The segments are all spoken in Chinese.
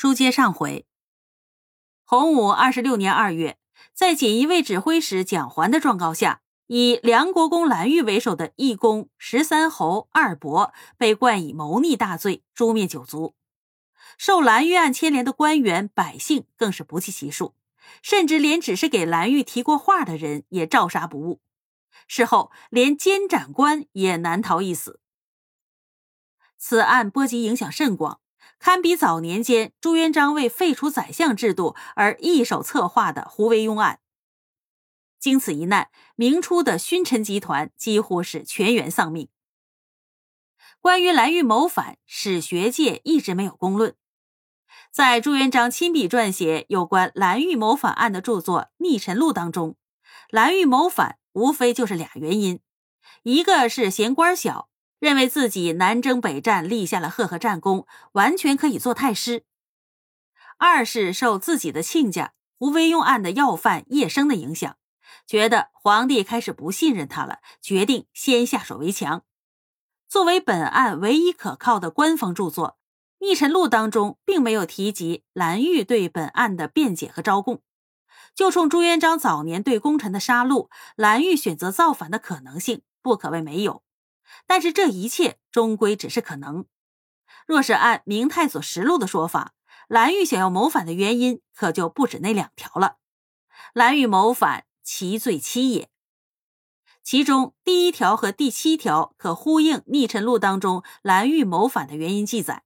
书接上回，洪武二十六年二月，在锦衣卫指挥使蒋环的状告下，以梁国公蓝玉为首的义公十三侯二伯被冠以谋逆大罪，诛灭九族。受蓝玉案牵连的官员、百姓更是不计其数，甚至连只是给蓝玉提过话的人也照杀不误。事后，连监斩官也难逃一死。此案波及影响甚广。堪比早年间朱元璋为废除宰相制度而一手策划的胡惟庸案。经此一难，明初的勋臣集团几乎是全员丧命。关于蓝玉谋反，史学界一直没有公论。在朱元璋亲笔撰写有关蓝玉谋反案的著作《逆臣录》当中，蓝玉谋反无非就是俩原因：一个是嫌官小。认为自己南征北战立下了赫赫战功，完全可以做太师。二是受自己的亲家胡惟庸案的要犯叶生的影响，觉得皇帝开始不信任他了，决定先下手为强。作为本案唯一可靠的官方著作，《逆臣录》当中并没有提及蓝玉对本案的辩解和招供，就冲朱元璋早年对功臣的杀戮，蓝玉选择造反的可能性不可谓没有。但是这一切终归只是可能。若是按《明太祖实录》的说法，蓝玉想要谋反的原因可就不止那两条了。蓝玉谋反，其罪七也。其中第一条和第七条可呼应《逆臣录》当中蓝玉谋反的原因记载，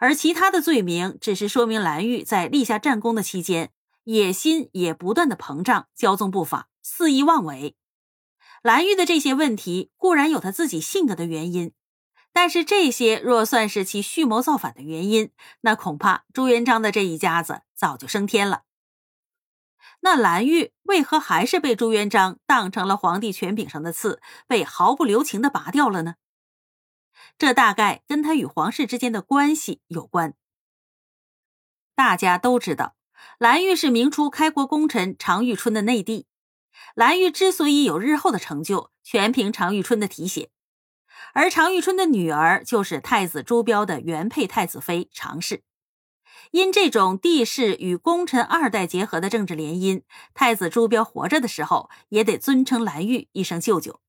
而其他的罪名只是说明蓝玉在立下战功的期间，野心也不断的膨胀，骄纵不法，肆意妄为。蓝玉的这些问题固然有他自己性格的原因，但是这些若算是其蓄谋造反的原因，那恐怕朱元璋的这一家子早就升天了。那蓝玉为何还是被朱元璋当成了皇帝权柄上的刺，被毫不留情的拔掉了呢？这大概跟他与皇室之间的关系有关。大家都知道，蓝玉是明初开国功臣常遇春的内弟。蓝玉之所以有日后的成就，全凭常遇春的提携，而常遇春的女儿就是太子朱标的原配太子妃常氏。因这种帝室与功臣二代结合的政治联姻，太子朱标活着的时候也得尊称蓝玉一声舅舅。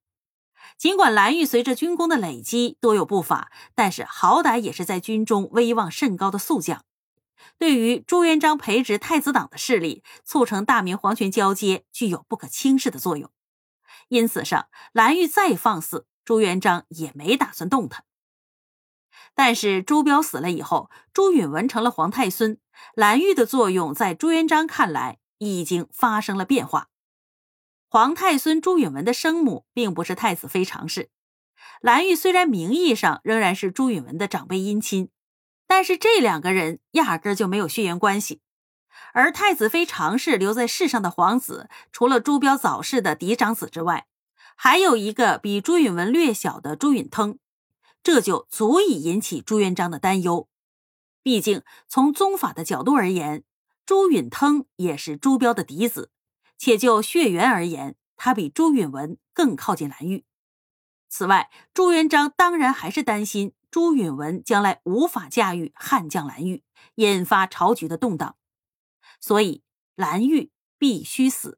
尽管蓝玉随着军功的累积多有不法，但是好歹也是在军中威望甚高的宿将。对于朱元璋培植太子党的势力，促成大明皇权交接，具有不可轻视的作用。因此上，蓝玉再放肆，朱元璋也没打算动他。但是朱标死了以后，朱允文成了皇太孙，蓝玉的作用在朱元璋看来已经发生了变化。皇太孙朱允文的生母并不是太子妃常氏，蓝玉虽然名义上仍然是朱允文的长辈姻亲。但是这两个人压根就没有血缘关系，而太子妃常氏留在世上的皇子，除了朱标早逝的嫡长子之外，还有一个比朱允文略小的朱允腾，这就足以引起朱元璋的担忧。毕竟从宗法的角度而言，朱允腾也是朱标的嫡子，且就血缘而言，他比朱允文更靠近蓝玉。此外，朱元璋当然还是担心。朱允文将来无法驾驭悍将蓝玉，引发朝局的动荡，所以蓝玉必须死。